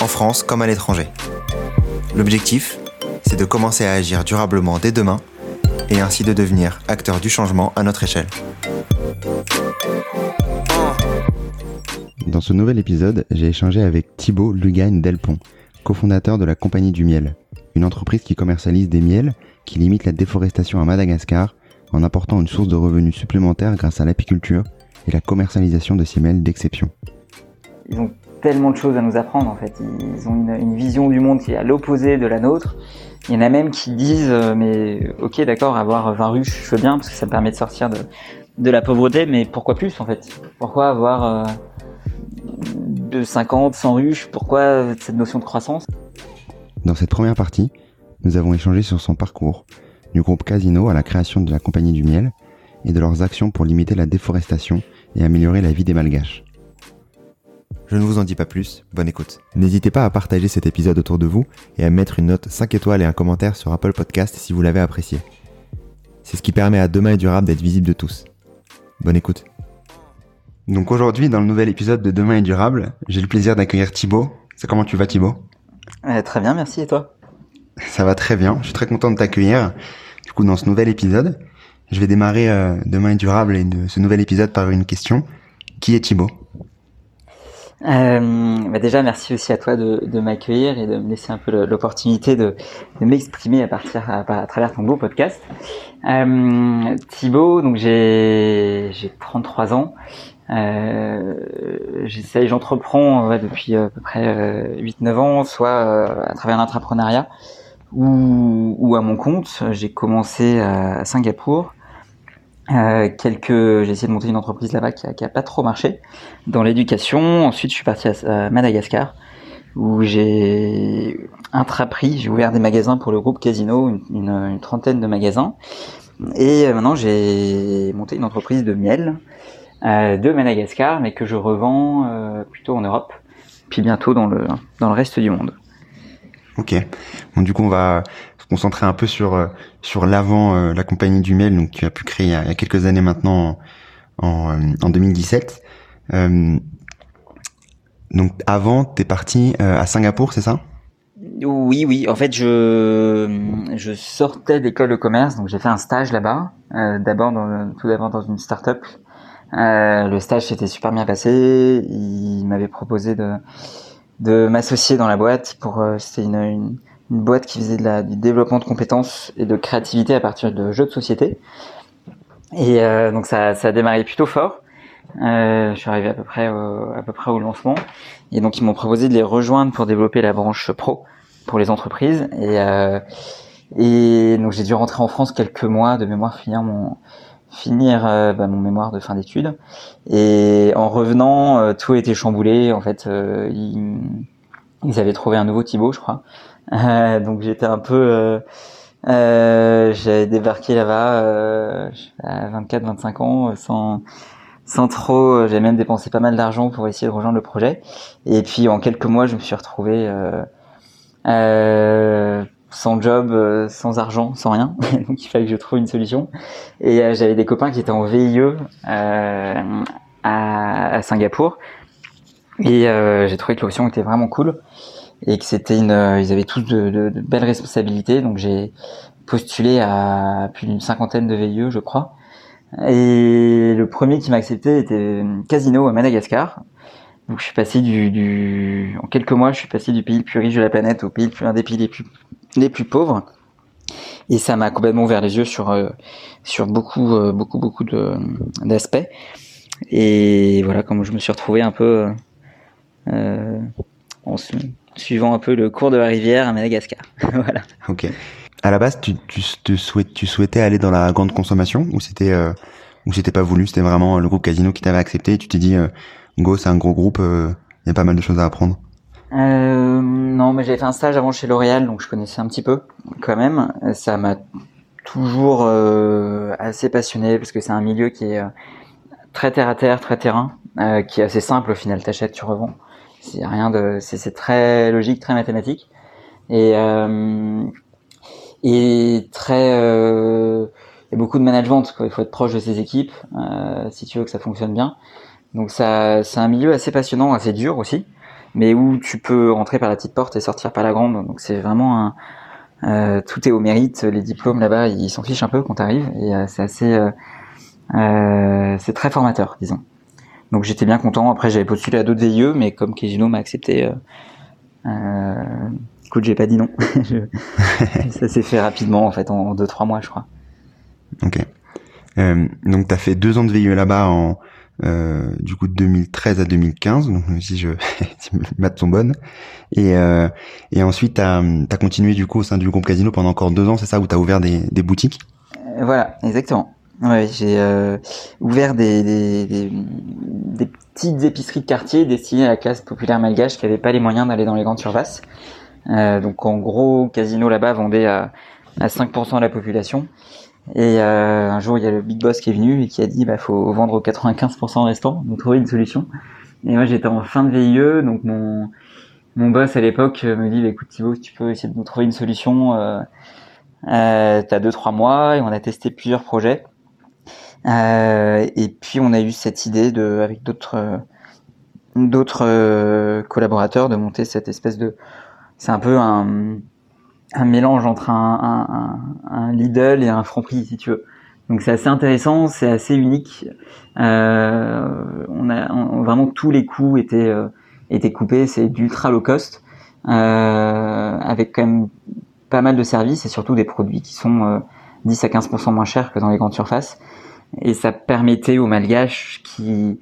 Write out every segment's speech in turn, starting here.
en France comme à l'étranger. L'objectif, c'est de commencer à agir durablement dès demain et ainsi de devenir acteur du changement à notre échelle. Dans ce nouvel épisode, j'ai échangé avec Thibaut Lugagne Delpont, cofondateur de la Compagnie du Miel, une entreprise qui commercialise des miels qui limite la déforestation à Madagascar en apportant une source de revenus supplémentaires grâce à l'apiculture et la commercialisation de ces miels d'exception. Ils ont tellement de choses à nous apprendre en fait. Ils ont une, vision du monde qui est à l'opposé de la nôtre. Il y en a même qui disent euh, mais ok d'accord avoir 20 ruches je veux bien parce que ça me permet de sortir de, de la pauvreté mais pourquoi plus en fait? Pourquoi avoir euh, de 50, 100 ruches? Pourquoi cette notion de croissance? Dans cette première partie, nous avons échangé sur son parcours, du groupe Casino à la création de la Compagnie du Miel et de leurs actions pour limiter la déforestation et améliorer la vie des Malgaches. Je ne vous en dis pas plus, bonne écoute. N'hésitez pas à partager cet épisode autour de vous et à mettre une note 5 étoiles et un commentaire sur Apple Podcast si vous l'avez apprécié. C'est ce qui permet à Demain est durable d'être visible de tous. Bonne écoute. Donc aujourd'hui, dans le nouvel épisode de Demain est durable, j'ai le plaisir d'accueillir Thibaut. C'est comment tu vas Thibaut? Euh, Très bien, merci et toi? Ça va très bien, je suis très content de t'accueillir. Du coup, dans ce nouvel épisode, je vais démarrer euh, Demain est durable et de ce nouvel épisode par une question. Qui est Thibaut? Euh, bah déjà, merci aussi à toi de, de m'accueillir et de me laisser un peu l'opportunité de, de m'exprimer à partir à, travers ton beau podcast. Euh, Thibaut, donc j'ai j'ai 33 ans. Euh, j'essaye, j'entreprends ouais, depuis à peu près euh, 8-9 ans, soit euh, à travers l'entrepreneuriat ou, ou à mon compte. J'ai commencé à Singapour. Euh, quelques, j'ai essayé de monter une entreprise là-bas qui qui a pas trop marché dans l'éducation. Ensuite, je suis parti à, Madagascar où j'ai intrapris, j'ai ouvert des magasins pour le groupe Casino, une, une, trentaine de magasins. Et euh, maintenant, j'ai monté une entreprise de miel euh, de Madagascar, mais que je revends euh, plutôt en Europe, puis bientôt dans le dans le reste du monde. Ok. Bon, du coup, on va concentrer un peu sur euh, sur l'avant euh, la compagnie du mail, donc tu as pu créer il y a, quelques années maintenant, en en, euh, en 2017. Euh, donc avant, t'es parti à Singapour, c'est ça? Oui, oui. En fait, je je sortais d'école de commerce, donc j'ai fait un stage là-bas. D'abord, tout d'abord dans une start-up. Le stage s'était super bien passé. Il m'avait proposé de de m'associer dans la boîte pour euh, une une boîte qui faisait de la, du développement de compétences et de créativité à partir de jeux de société. Et euh, donc ça, ça a démarré plutôt fort. Euh, je suis arrivé à peu près au, à peu près au lancement. Et donc ils m'ont proposé de les rejoindre pour développer la branche pro pour les entreprises. Et, euh, et donc j'ai dû rentrer en France quelques mois de mémoire finir mon finir euh, bah, mon mémoire de fin d'études. Et en revenant, euh, tout était chamboulé. En fait, euh, ils, ils avaient trouvé un nouveau Thibaut, je crois. Euh, donc j'étais un peu euh, euh, j'avais débarqué là-bas à 24-25 ans euh, sans sans trop j'ai même dépensé pas mal d'argent pour essayer de rejoindre le projet. Et puis en quelques mois je me suis retrouvé euh, euh, sans job sans argent sans rien. Donc il fallait que je trouve une solution. Et euh, j'avais des copains qui étaient en VIE à, à Singapour. Et j'ai trouvé que l'option était vraiment cool et que c'était une euh, ils avaient tous de, de- de belles responsabilités. Donc j'ai postulé à plus d'une cinquantaine de VIE je crois. Et le premier qui m'a accepté était Casino à Madagascar. Donc je suis passé du, du en quelques mois je suis passé du pays le plus riche de la planète au pays le plus un des pays les plus les plus pauvres. Et ça m'a complètement ouvert les yeux sur euh, sur beaucoup euh, beaucoup beaucoup de d'aspects. Et voilà comme je me suis retrouvé un peu euh, en suivant un peu le cours de la rivière à Madagascar voilà Ok. À la base, tu, souhaitais aller dans la grande consommation ou c'était euh, ou c'était pas voulu C'était vraiment le groupe Casino qui t'avait accepté et tu t'es dit euh, go, c'est un gros groupe, il y a pas mal de choses à apprendre. euh, Non, mais j'avais fait un stage avant chez L'Oréal, donc je connaissais un petit peu quand même. Ça m'a toujours euh, assez passionné parce que c'est un milieu qui est euh, très terre à terre, très terrain, euh, qui est assez simple au final. T'achètes, tu revends. C'est rien de, c'est très logique, très mathématique et et très il y a beaucoup de management. Il faut être proche de ses équipes si tu veux que ça fonctionne bien. Donc ça, c'est un milieu assez passionnant, assez dur aussi, mais où tu peux rentrer par la petite porte et sortir par la grande. Donc c'est vraiment un, euh, tout est au mérite. Les diplômes là-bas, ils s'en fichent un peu quand t'arrives et euh, c'est assez, euh, euh, c'est très formateur, disons. Donc j'étais bien content. Après j'avais postulé à d'autres VIE, mais comme Kejino m'a accepté, euh, écoute, j'ai pas dit non. ça s'est fait rapidement en fait, en 2-3 mois, je crois. Ok. donc t'as fait deux ans de VIE là-bas en euh, du coup de 2013 à 2015, donc si je si mes maths sont bonnes. Et, euh, et ensuite, tu as, continué du coup au sein du groupe Casino pendant encore deux ans, c'est ça, où tu as ouvert des, des boutiques? Euh, Voilà, exactement. Ouais, j'ai euh, ouvert des, des, des, des, petites épiceries de quartier destinées à la classe populaire malgache qui n'avait pas les moyens d'aller dans les grandes surfaces. Euh, donc en gros, Casino là-bas vendait à, à 5% de la population. Et euh, un jour, il y a le big boss qui est venu et qui a dit bah faut vendre aux 95% restants, donc trouver une solution. Et moi, j'étais en fin de VIE, donc mon mon boss à l'époque me dit bah, écoute Thibaut, tu peux essayer de nous trouver une solution. Euh, euh, T'as deux trois mois et on a testé plusieurs projets. Euh, et puis on a eu cette idée de avec d'autres d'autres euh, collaborateurs de monter cette espèce de c'est un peu un mélange entre un, Lidl et un Franprix, si tu veux. Donc c'est assez intéressant, c'est assez unique. Euh, on a vraiment tous les coûts étaient euh, étaient coupés, c'est d'ultra low cost, euh, avec quand même pas mal de services et surtout des produits qui sont 10 euh, à 15% moins chers que dans les grandes surfaces. Et ça permettait aux malgaches qui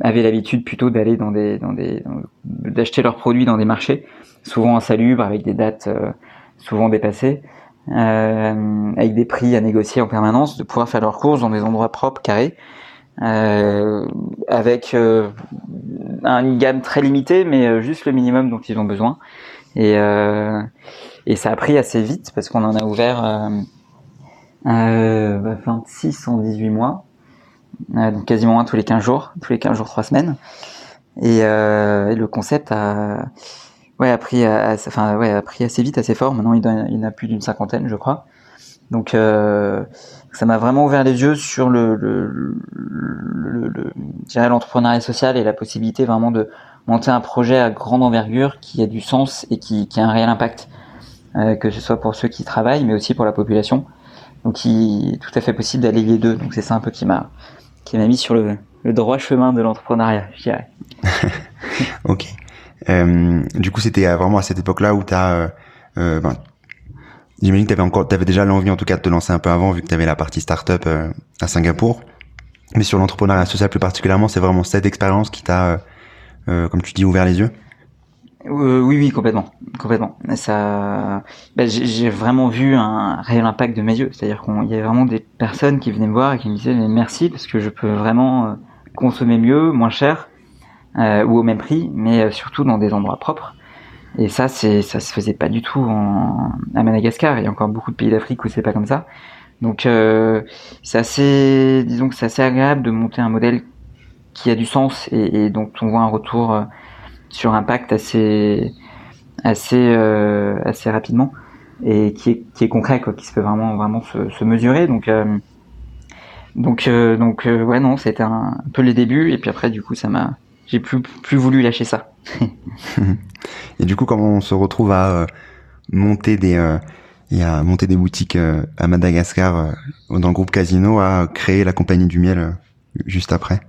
avaient l'habitude plutôt d'aller dans des dans des d'acheter leurs produits dans des marchés souvent insalubres avec des dates euh, souvent dépassés, euh, avec des prix à négocier en permanence, de pouvoir faire leurs courses dans des endroits propres, carrés, euh, avec euh, une gamme très limitée, mais euh, juste le minimum dont ils ont besoin. Et, et ça a pris assez vite parce qu'on en a ouvert 26 en 18 mois, donc quasiment un tous les 15 jours, tous les 15 jours, 3 semaines. Et, et le concept a ouais, a pris, enfin, ouais, a pris assez vite, assez fort. Maintenant, il, il en a plus d'une cinquantaine, je crois. Donc, euh, ça m'a vraiment ouvert les yeux sur le, le, le, le l'entrepreneuriat social et la possibilité vraiment de monter un projet à grande envergure qui a du sens et qui, qui a un réel impact, euh, que ce soit pour ceux qui travaillent, mais aussi pour la population. Donc, il est tout à fait possible d'aller les deux. Donc, c'est ça un peu qui m'a qui m'a mis sur le, le droit chemin de l'entrepreneuriat, je dirais. ok. Euh, du coup, c'était vraiment à cette époque-là où t'as, euh, euh, ben, j'imagine que t'avais encore, t'avais déjà l'envie en tout cas de te lancer un peu avant, vu que t'avais la partie start-up euh, à Singapour. Mais sur l'entrepreneuriat social plus particulièrement, c'est vraiment cette expérience qui t'a, euh, comme tu dis, ouvert les yeux? Oui, oui, complètement, complètement. Ça, ben, j'ai vraiment vu un réel impact de mes yeux. C'est-à-dire qu'il y avait vraiment des personnes qui venaient me voir et qui me disaient merci parce que je peux vraiment consommer mieux, moins cher euh, ou au même prix, mais euh, surtout dans des endroits propres. Et ça, c'est ça se faisait pas du tout en, à Madagascar. Il y a encore beaucoup de pays d'Afrique où c'est pas comme ça. Donc euh, c'est assez, disons que c'est assez agréable de monter un modèle qui a du sens et, et dont on voit un retour euh, sur impact assez assez euh, assez rapidement et qui est qui est concret quoi, qui se peut vraiment vraiment se, se mesurer. Donc euh, donc donc ouais non, c'était un, un peu les débuts et puis après du coup ça m'a j'ai plus plus voulu lâcher ça. et du coup, comment on se retrouve à euh, monter des euh, et à monter des boutiques euh, à Madagascar dans le groupe Casino, à créer la compagnie du miel juste après?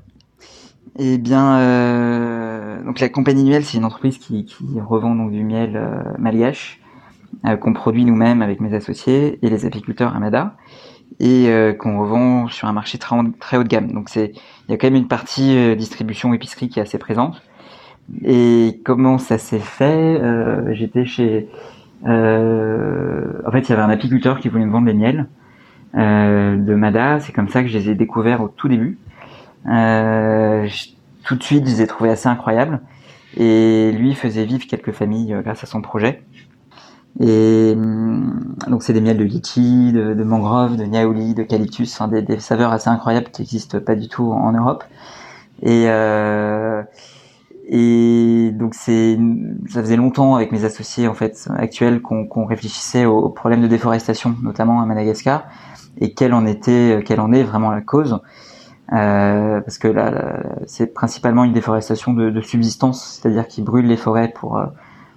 Eh bien, donc la compagnie du miel, c'est une entreprise qui, revend donc du miel malgache qu'on produit nous-mêmes avec mes associés et les apiculteurs à Mada et euh, qu'on revend sur un marché très, très haut de gamme. Donc c'est il y a quand même une partie euh, distribution épicerie qui est assez présente. Et comment ça s'est fait? Euh, J'étais chez en fait il y avait un apiculteur qui voulait me vendre les miels de Mada. C'est comme ça que je les ai découverts au tout début. Tout de suite, je les ai trouvés assez incroyables. Et lui faisait vivre quelques familles grâce à son projet. Et hum, donc c'est des miels de litchi, de, de mangrove, de niaouli, d'eucalyptus, enfin des, des, saveurs assez incroyables qui n'existent pas du tout en Europe. Et euh, et donc c'est ça faisait longtemps avec mes associés en fait actuels qu'on réfléchissait aux, problèmes de déforestation, notamment à Madagascar, et quelle en était, quelle en est vraiment la cause. Euh, parce que là, c'est principalement une déforestation de, de subsistance, c'est-à-dire qu'ils brûlent les forêts pour euh,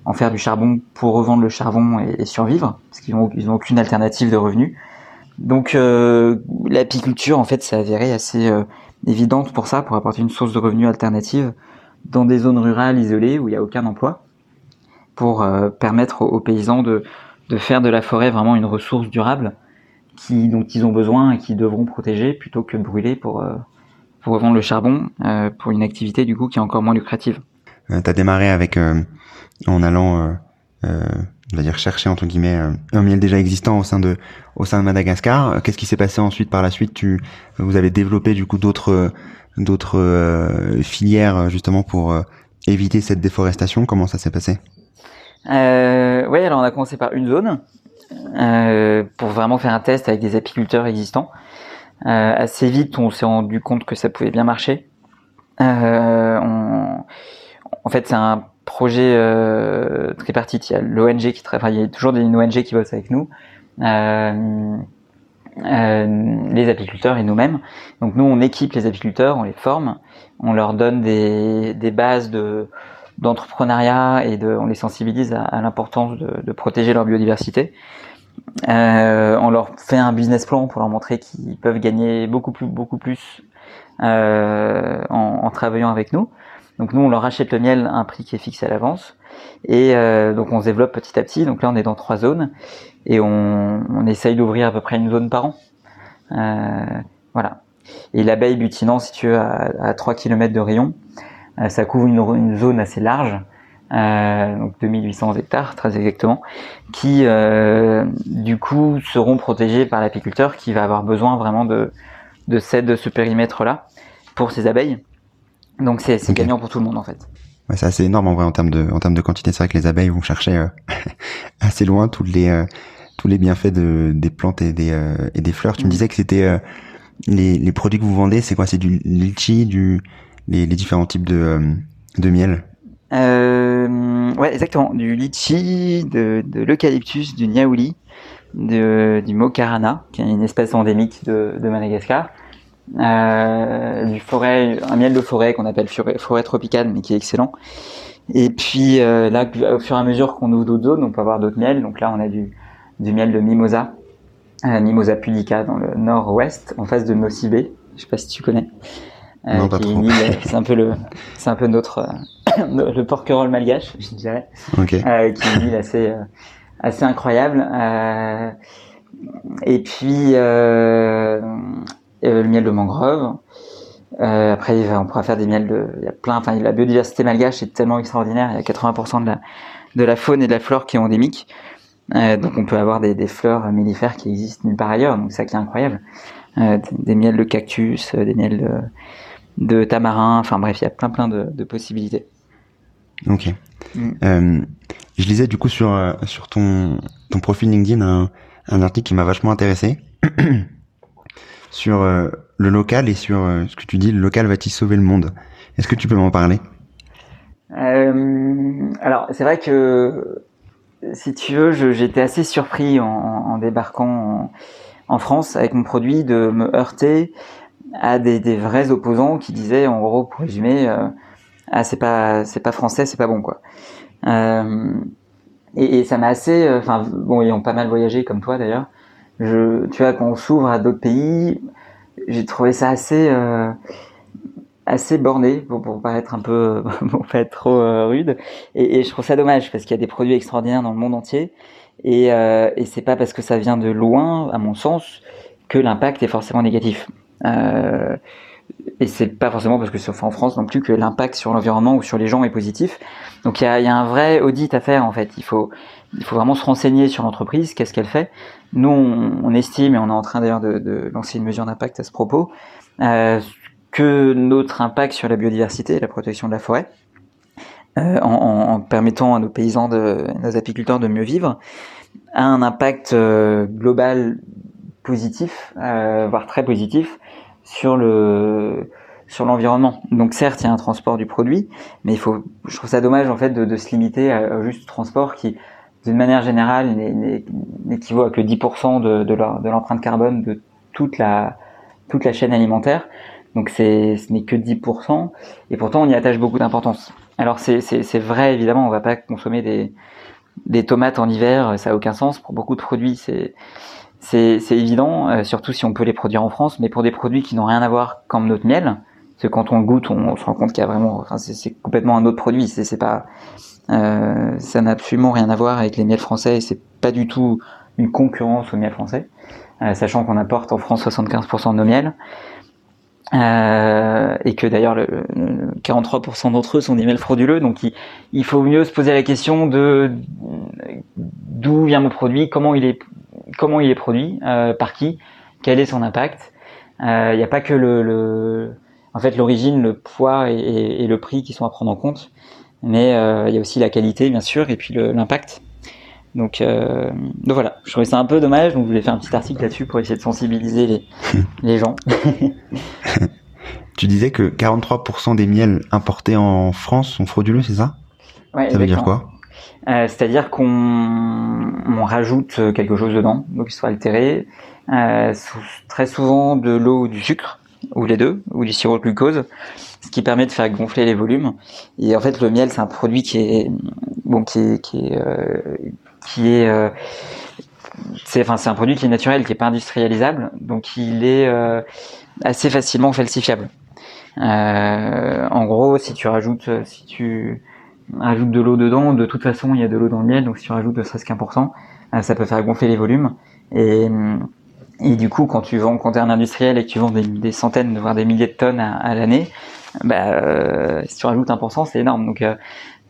en faire du charbon pour revendre le charbon et, survivre, parce qu'ils n'ont ils ont aucune alternative de revenus. Donc euh, l'apiculture, en fait, s'est avérée assez euh, évidente pour ça, pour apporter une source de revenus alternative dans des zones rurales isolées où il n'y a aucun emploi, pour euh, permettre aux, paysans de, de, faire de la forêt vraiment une ressource durable qui, dont ils ont besoin et qu'ils devront protéger plutôt que brûler pour, euh, pour revendre le charbon pour une activité du coup qui est encore moins lucrative. tu as démarré avec en allant, euh, euh, on va dire chercher entre guillemets euh, un miel déjà existant au sein de au sein de Madagascar. Qu'est-ce qui s'est passé ensuite par la suite? Tu vous avez développé du coup d'autres d'autres filières justement pour éviter cette déforestation. Comment ça s'est passé? Euh, Oui, alors on a commencé par une zone euh, pour vraiment faire un test avec des apiculteurs existants. Euh, assez vite, on s'est rendu compte que ça pouvait bien marcher. On... En fait, c'est un projet euh, tripartite. Il y a l'ONG qui travaille, toujours des ONG qui bossent avec nous, euh, euh, les apiculteurs et nous-mêmes. Donc nous, on équipe les apiculteurs, on les forme, on leur donne des bases de d'entrepreneuriat et de, on les sensibilise à, l'importance de, de, protéger leur biodiversité. Euh, on leur fait un business plan pour leur montrer qu'ils peuvent gagner beaucoup plus, beaucoup plus euh, en, en, travaillant avec nous. Donc nous, on leur achète le miel à un prix qui est fixé à l'avance. Et euh, donc on se développe petit à petit. Donc là, on est dans trois zones et on, on essaye d'ouvrir à peu près une zone par an. Euh, voilà. Et l'abeille butinant, si tu à, à 3 km de rayon, ça couvre une, une, zone assez large, euh, donc 2800 hectares très exactement, qui euh, du coup seront protégés par l'apiculteur qui va avoir besoin vraiment de, de, cette, de ce périmètre-là pour ses abeilles. Donc c'est okay. gagnant pour tout le monde en fait. Ouais, c'est assez énorme en vrai en termes de en termes de quantité. C'est vrai que les abeilles vont chercher euh, assez loin tous les euh, tous les bienfaits de, des plantes et des euh, et des fleurs. Tu me mm. disais que c'était euh, les, les produits que vous vendez, c'est quoi? C'est du litchi, du les, différents types de de miel. ouais, exactement. Du litchi, de, l'eucalyptus, du niaouli, de, du mokarana, qui est une espèce endémique de, de Madagascar euh, du forêt, un miel de forêt qu'on appelle forêt, tropicale, mais qui est excellent. Et puis euh, là, au fur et à mesure qu'on ouvre d'autres zones, on peut avoir d'autres miels. Donc là, on a du, du miel de mimosa, euh, mimosa pudica dans le nord-ouest, en face de Nocibé. Je sais pas si tu connais. Euh, non, pas trop. C'est un peu le, c'est un peu notre euh, le porquerolles malgache, je dirais, okay. euh, qui est une île assez assez incroyable. et puis euh, le miel de mangrove. Euh, après, on pourra faire des miels de, il y a plein, enfin, la biodiversité malgache est tellement extraordinaire. Il y a 80% de la, de la faune et de la flore qui est endémique. Euh, donc, on peut avoir des, des, fleurs mellifères qui existent nulle part ailleurs. Donc, ça qui est incroyable. Euh, des miels de cactus, euh, des miels de, de tamarin. Enfin, bref, il y a plein, plein de, de possibilités. Ok. Mm. Euh, je lisais du coup sur sur ton ton profil LinkedIn un, un article qui m'a vachement intéressé. sur euh, le local et sur euh, ce que tu dis, le local va-t-il sauver le monde? Est-ce que tu peux m'en parler? Euh, Alors, c'est vrai que si tu veux, j'étais assez surpris en, en débarquant en, en, France avec mon produit de me heurter à des, des, vrais opposants qui disaient, en gros, pour résumer, euh, ah c'est pas c'est pas français, c'est pas bon quoi. Euh, et, et, ça m'a assez, enfin bon, ils ont pas mal voyagé comme toi d'ailleurs. Je, tu vois, quand on s'ouvre à d'autres pays, j'ai trouvé ça assez euh, assez borné pour, pour paraître un peu pour pas être trop euh, rude et, et, je trouve ça dommage parce qu'il y a des produits extraordinaires dans le monde entier et, euh, et c'est pas parce que ça vient de loin à mon sens que l'impact est forcément négatif euh, et c'est pas forcément parce que c'est fait en France non plus que l'impact sur l'environnement ou sur les gens est positif donc il y a, y a un vrai audit à faire en fait il faut il faut vraiment se renseigner sur l'entreprise, qu'est-ce qu'elle fait. Nous, on, estime, et on est en train d'ailleurs de, de, lancer une mesure d'impact à ce propos, euh, que notre impact sur la biodiversité la protection de la forêt en, en, permettant à nos paysans, de, nos apiculteurs de mieux vivre, a un impact global positif, voire très positif, sur le sur l'environnement. Donc certes, il y a un transport du produit, mais il faut, je trouve ça dommage en fait de, de se limiter à, juste transport qui, d'une manière générale, n'équivaut à que 10% de, de l'empreinte carbone de toute la toute la chaîne alimentaire. Donc c'est ce n'est que 10%, et pourtant on y attache beaucoup d'importance. Alors c'est vrai évidemment, on va pas consommer des des tomates en hiver, ça a aucun sens pour beaucoup de produits. C'est c'est évident, euh, surtout si on peut les produire en France, mais pour des produits qui n'ont rien à voir comme notre miel, parce que quand on goûte, on, se rend compte qu'il y a vraiment, enfin, c'est complètement un autre produit. C'est pas, euh, ça n'a absolument rien à voir avec les miels français. C'est pas du tout une concurrence aux miels français, euh, sachant qu'on importe en France 75% de nos miels. Euh, et que d'ailleurs le, 43% d'entre eux sont des miels frauduleux, donc il, il, faut mieux se poser la question de d'où vient mon produit, comment il est comment il est produit, euh, par qui, quel est son impact. Il n'y a pas que le, le en fait l'origine, le poids et, le prix qui sont à prendre en compte, mais euh, il y a aussi la qualité bien sûr et puis l'impact. Donc, euh, donc voilà, je trouvais ça un peu dommage, donc je voulais faire un petit article là-dessus pour essayer de sensibiliser les, les gens. tu disais que 43% des miels importés en France sont frauduleux, c'est ça? Ouais, Ça veut dire quoi? Euh, C'est-à-dire qu'on on rajoute quelque chose dedans, donc il soit altéré, euh, très souvent de l'eau ou du sucre, ou les deux, ou du sirop de glucose, ce qui permet de faire gonfler les volumes. Et en fait, le miel, c'est un produit qui est bon, qui est qui est euh, qui est euh, c'est enfin c'est un produit qui est naturel, qui est pas industrialisable, donc il est euh, assez facilement falsifiable. en gros, si tu rajoutes si tu rajoutes de l'eau dedans, de toute façon, il y a de l'eau dans le miel, donc si tu rajoutes de 13 1%, ça peut faire gonfler les volumes. Et du coup, quand tu vends, quand es un industriel et que tu vends des, centaines, voire des milliers de tonnes à, l'année, bah, euh, si tu rajoutes 1%, c'est énorme. Donc, euh,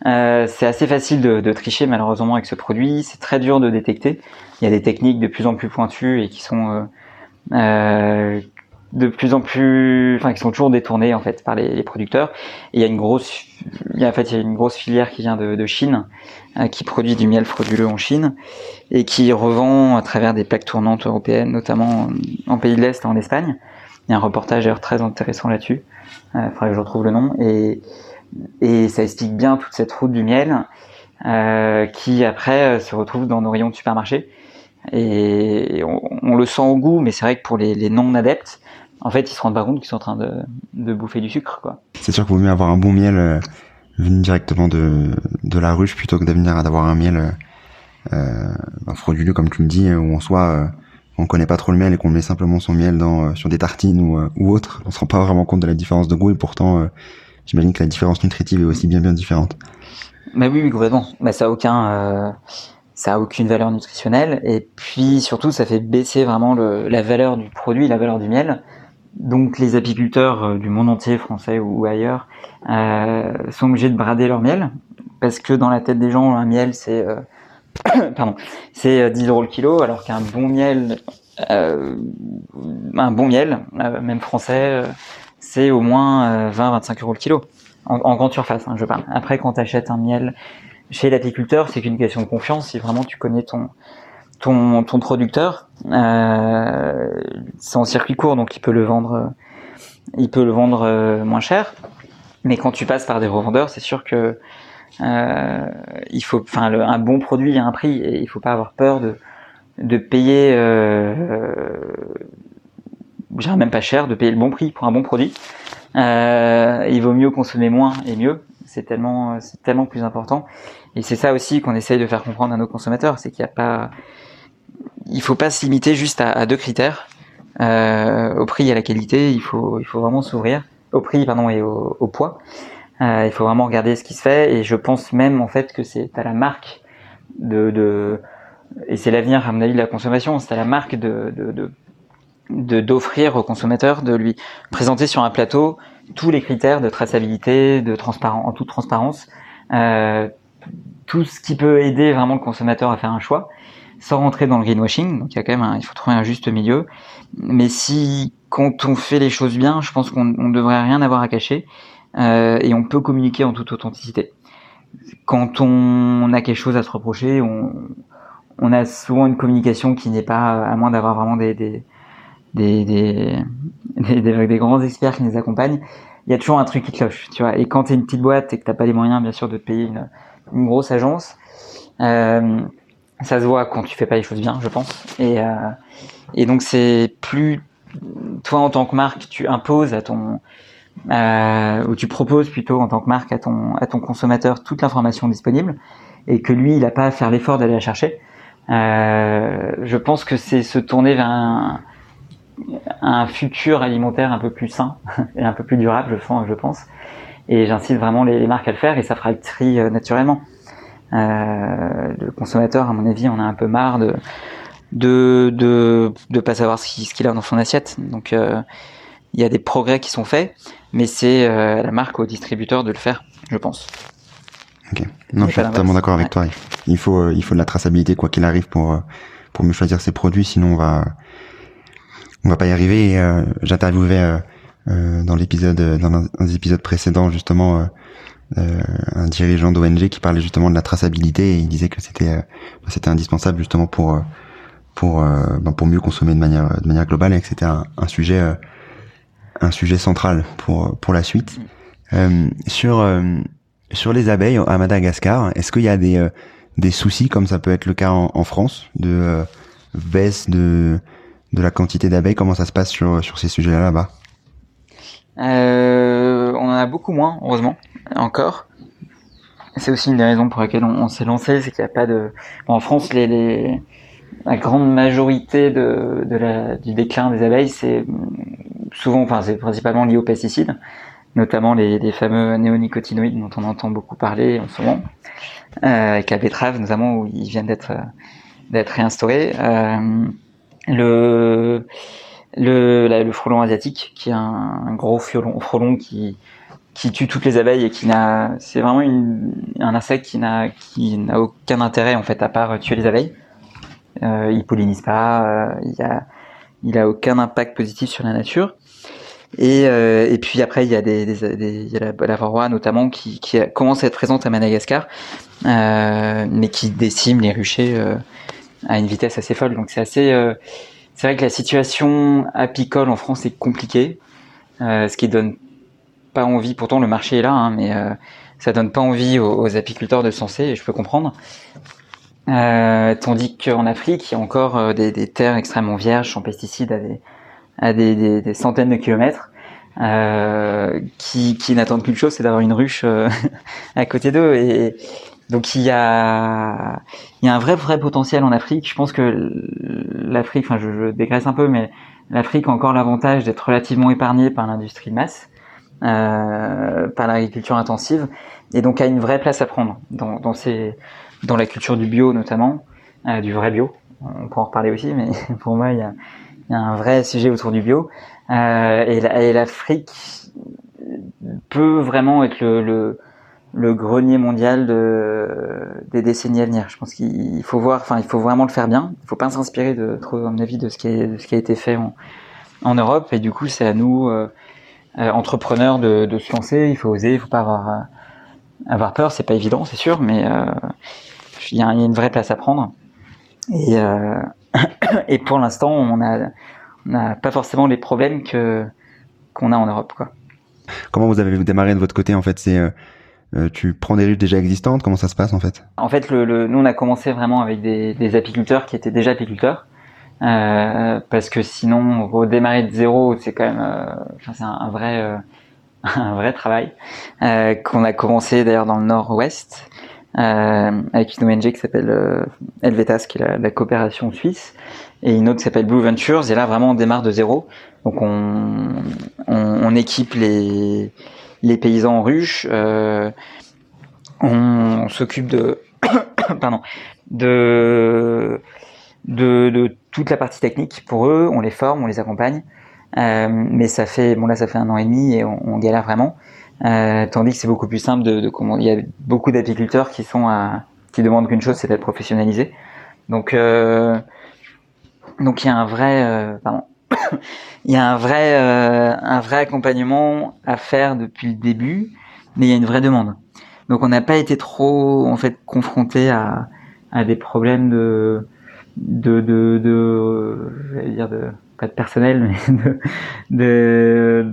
euh, c'est assez facile de, de, tricher malheureusement avec ce produit. C'est très dur de détecter. Il y a des techniques de plus en plus pointues et qui sont euh, euh de plus en plus, enfin, qui sont toujours détournées en fait par les, producteurs. Il y a une grosse, il y a en fait il y a une grosse filière qui vient de, de Chine, euh, qui produit du miel frauduleux en Chine et qui revend à travers des plaques tournantes européennes, notamment en pays de l'Est et en Espagne. Il y a un reportage d'ailleurs très intéressant là-dessus. Il euh, faudrait que je retrouve le nom et et ça explique bien toute cette route du miel euh, qui après se retrouve dans nos rayons de supermarché. Et on, on le sent au goût, mais c'est vrai que pour les, les non-adeptes, en fait, ils se rendent pas compte qu'ils sont en train de, de bouffer du sucre, quoi. C'est sûr qu'il vaut mieux avoir un bon miel euh, venu directement de, de la ruche plutôt que d'avenir d'avoir un miel euh, euh ben, frauduleux, comme tu me dis, où en soit euh, on connaît pas trop le miel et qu'on met simplement son miel dans sur des tartines ou, ou autre. On se rend pas vraiment compte de la différence de goût et pourtant, j'imagine que la différence nutritive est aussi bien bien différente. Bah oui, oui complètement. Bah ça a aucun ça a aucune valeur nutritionnelle et puis surtout ça fait baisser vraiment le, la valeur du produit, la valeur du miel donc les apiculteurs euh, du monde entier, français ou ailleurs, euh, sont obligés de brader leur miel parce que dans la tête des gens, un miel c'est euh, pardon, c'est 10 euros le kilo, alors qu'un bon miel, euh, un bon miel, même français, c'est au moins 20-25 euros le kilo en, en grande surface. Hein, je parle. Après, quand tu achètes un miel chez l'apiculteur, c'est qu'une question de confiance. Si vraiment tu connais ton ton, ton producteur, euh, c'est en circuit court, donc il peut le vendre, il peut le vendre euh, moins cher. Mais quand tu passes par des revendeurs, c'est sûr que euh, il faut, enfin, un bon produit a un prix et il faut pas avoir peur de de payer, euh, euh même pas cher, de payer le bon prix pour un bon produit. Euh, il vaut mieux consommer moins et mieux. C'est tellement, c'est tellement plus important. Et c'est ça aussi qu'on essaye de faire comprendre à nos consommateurs, c'est qu'il n'y a pas, il faut pas se limiter juste à, deux critères. Euh, au prix et à la qualité, il faut, il faut vraiment s'ouvrir. Au prix, pardon, et au, poids. Euh, il faut vraiment regarder ce qui se fait. Et je pense même en fait que c'est à la marque de, de et c'est l'avenir à mon avis de la consommation. C'est à la marque de, de, de d'offrir au consommateur, de lui présenter sur un plateau tous les critères de traçabilité, de transparence, en toute transparence, euh, tout ce qui peut aider vraiment le consommateur à faire un choix sans rentrer dans le greenwashing. Donc il y a quand même, il faut trouver un juste milieu. Mais si quand on fait les choses bien, je pense qu'on ne devrait rien avoir à cacher euh, et on peut communiquer en toute authenticité. quand on a quelque chose à se reprocher, on, on a souvent une communication qui n'est pas, à moins d'avoir vraiment des, des, des, des, des, des grands experts qui nous accompagnent, il y a toujours un truc qui cloche, tu vois. Et quand tu es une petite boîte et que t'as pas les moyens, bien sûr, de te payer une, une grosse agence, euh, ça se voit quand tu fais pas les choses bien, je pense. Et, euh, et donc c'est plus toi en tant que marque, tu imposes à ton euh, ou tu proposes plutôt en tant que marque à ton à ton consommateur toute l'information disponible et que lui il a pas à faire l'effort d'aller la chercher. Euh, je pense que c'est se tourner vers un, un, futur alimentaire un peu plus sain et un peu plus durable, je, je pense. Et j'incite vraiment les, les, marques à le faire et ça fera le tri euh, naturellement. Euh, le consommateur, à mon avis, on a un peu marre de de de, de pas savoir ce qu'il a dans son assiette. Donc euh, il y a des progrès qui sont faits, mais c'est euh, la marque au distributeur de le faire, je pense. Ok. Non, je suis totalement d'accord avec toi. Il faut, il faut de la traçabilité quoi qu'il arrive pour pour mieux choisir ses produits, sinon on va on va pas y arriver. Euh, J'interviewais euh, dans l'épisode, dans un, épisode précédent justement un dirigeant d'ONG qui parlait justement de la traçabilité et il disait que c'était c'était indispensable justement pour pour ben, pour mieux consommer de manière de manière globale et que c'était un, sujet un sujet central pour pour la suite. sur sur les abeilles à Madagascar, est-ce qu'il y a des, euh, des soucis, comme ça peut être le cas en, en France, de euh, baisse de, de la quantité d'abeilles Comment ça se passe sur, sur ces sujets-là là-bas? Euh, On en a beaucoup moins, heureusement, encore. C'est aussi une des raisons pour lesquelles on, on s'est lancé, c'est qu'il n'y a pas de... Bon, en France, les, les, la grande majorité de, de la, du déclin des abeilles, c'est souvent, enfin, c'est principalement lié aux pesticides notamment les, les, fameux néonicotinoïdes dont on entend beaucoup parler en ce moment, euh, avec la betterave notamment où ils viennent d'être d'être réinstaurés. Euh, le le, le frelon asiatique qui est un, gros frelon, frelon qui qui tue toutes les abeilles et qui n'a c'est vraiment une, un insecte qui n'a qui n'a aucun intérêt en fait à part tuer les abeilles. Euh, il pollinise pas, euh, il a il a aucun impact positif sur la nature. Et, euh, et puis après, il y a, des, des, des il y a la, la varroa notamment qui, qui commence à être présente à Madagascar, euh, mais qui décime les ruchers euh, à une vitesse assez folle. Donc c'est assez, euh, c'est vrai que la situation apicole en France est compliquée, euh, ce qui donne pas envie. Pourtant, le marché est là, hein, mais ça donne pas envie aux, apiculteurs de se et je peux comprendre. tandis qu'en Afrique, il y a encore des, des terres extrêmement vierges, sans pesticides, à des à des, des, des centaines de kilomètres, euh, qui, qui n'attendent qu'une chose, c'est d'avoir une ruche euh, à côté d'eux. Et donc il y a, il y a un vrai vrai potentiel en Afrique. Je pense que l'Afrique, enfin je, je, dégraisse un peu, mais l'Afrique a encore l'avantage d'être relativement épargnée par l'industrie de masse, euh, par l'agriculture intensive, et donc a une vraie place à prendre dans, dans, ces, dans la culture du bio notamment, euh, du vrai bio. On peut en reparler aussi, mais pour moi il y a il y a un vrai sujet autour du bio. Euh, et l'Afrique peut vraiment être le, le, le, grenier mondial de, des décennies à venir. Je pense qu'il faut voir, enfin, il faut vraiment le faire bien. Il faut pas s'inspirer de trop, à mon avis, de ce qui, a été fait en, Europe. Et du coup, c'est à nous, euh, euh, entrepreneurs, de, se lancer. Il faut oser, il faut pas avoir, euh, avoir peur. C'est pas évident, c'est sûr, mais il y, a, une vraie place à prendre. Et, pour l'instant, on n'a pas forcément les problèmes que qu'on a en Europe, quoi. Comment vous avez démarré de votre côté en fait? Euh, tu prends des ruches déjà existantes Comment ça se passe en fait? En fait, le, le, nous on a commencé vraiment avec des, des apiculteurs qui étaient déjà apiculteurs. Euh, parce que sinon redémarrer de zéro c'est quand même euh, c'est un, un, vrai euh, un vrai travail euh, qu'on a commencé d'ailleurs dans le nord-ouest euh, avec une ONG qui s'appelle Helvetas qui est la, la, coopération suisse et une autre qui s'appelle Blue Ventures. Et là vraiment on démarre de zéro. Donc on, on, on équipe les les paysans en ruche on, on s'occupe de pardon de de, de, toute la partie technique pour eux, on les forme, on les accompagne. Euh, mais ça fait, bon là ça fait un an et demi et on, on galère vraiment. Euh, tandis que c'est beaucoup plus simple de, de comment il y a beaucoup d'apiculteurs qui sont à, qui demandent qu'une chose, c'est d'être professionnalisé. Donc euh, donc il y a un vrai, euh, pardon, il y a un vrai euh, un vrai accompagnement à faire depuis le début, mais il y a une vraie demande. Donc on n'a pas été trop en fait confronté à, à des problèmes de de de, de, dire de pas de personnel mais de, de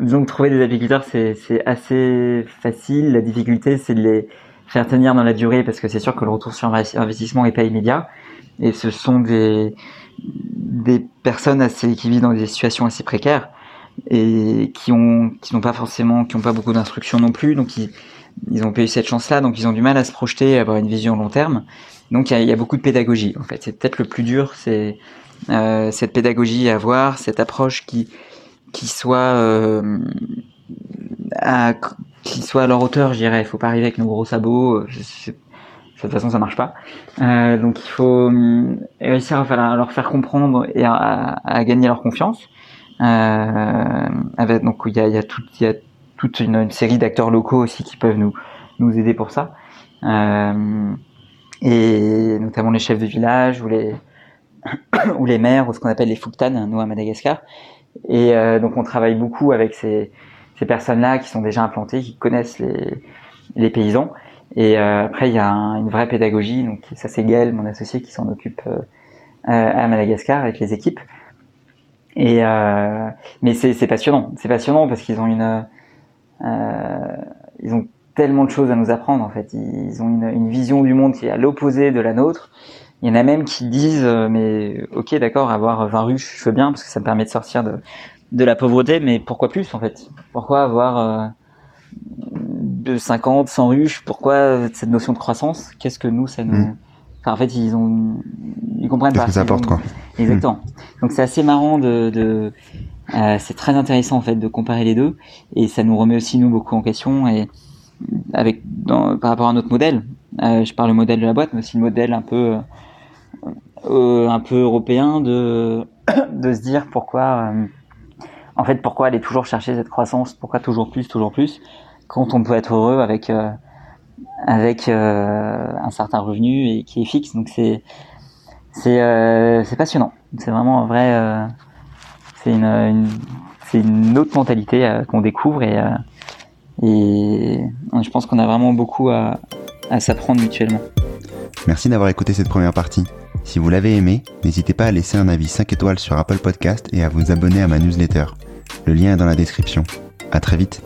disons que trouver des apiculteurs c'est c'est assez facile. La difficulté c'est de les faire tenir dans la durée parce que c'est sûr que le retour sur investissement est pas immédiat et ce sont des des personnes assez qui vivent dans des situations assez précaires et qui ont qui n'ont pas forcément qui ont pas beaucoup d'instructions non plus. Donc ils ils ont pas eu cette chance là donc ils ont du mal à se projeter à avoir une vision long terme. Donc il y a, beaucoup de pédagogie en fait. C'est peut-être le plus dur c'est euh, cette pédagogie à avoir cette approche qui qui soit euh, à, qui soit à leur hauteur je dirais. Il faut pas arriver avec nos gros sabots de toute façon ça marche pas euh, donc il faut hum, réussir à, leur faire comprendre et à, gagner leur confiance euh, donc il y a, toute une, série d'acteurs locaux aussi qui peuvent nous, nous aider pour ça. Euh, et notamment les chefs de village ou les, ou les maires ou ce qu'on appelle les Fouktanes, nous à Madagascar. Et euh, donc on travaille beaucoup avec ces, personnes-là qui sont déjà implantées, qui connaissent les paysans. Et euh, après il y a un, une vraie pédagogie, donc ça c'est Gaël, mon associé, qui s'en occupe euh, à Madagascar avec les équipes. Et euh, mais c'est passionnant, c'est passionnant parce qu'ils ont une, euh, ils ont tellement de choses à nous apprendre en fait. Ils ont une, vision du monde qui est à l'opposé de la nôtre. Il y en a même qui disent euh, mais ok d'accord avoir 20 ruches je veux bien parce que ça me permet de sortir de de la pauvreté mais pourquoi plus en fait? Pourquoi avoir euh, de 50, 100 ruches Pourquoi cette notion de croissance? Qu'est-ce que nous ça nous mmh en fait, ils ont, ils comprennent pas. Que ça apporte quoi? Exactement. Donc c'est assez marrant de, de euh, c'est très intéressant en fait de comparer les deux. Et ça nous remet aussi nous beaucoup en question. Et avec dans, par rapport à notre modèle. Euh, je parle le modèle de la boîte, mais aussi le modèle un peu euh, un peu européen de de se dire pourquoi euh, en fait pourquoi aller toujours chercher cette croissance, pourquoi toujours plus, toujours plus? Quand on peut être heureux avec euh, avec euh, un certain revenu et qui est fixe. Donc c'est c'est euh, passionnant. C'est vraiment un vrai c'est une, c'est une autre mentalité qu'on découvre et et je pense qu'on a vraiment beaucoup à, à s'apprendre mutuellement. Merci d'avoir écouté cette première partie. Si vous l'avez aimé, n'hésitez pas à laisser un avis 5 étoiles sur Apple Podcast et à vous abonner à ma newsletter. Le lien est dans la description. À très vite.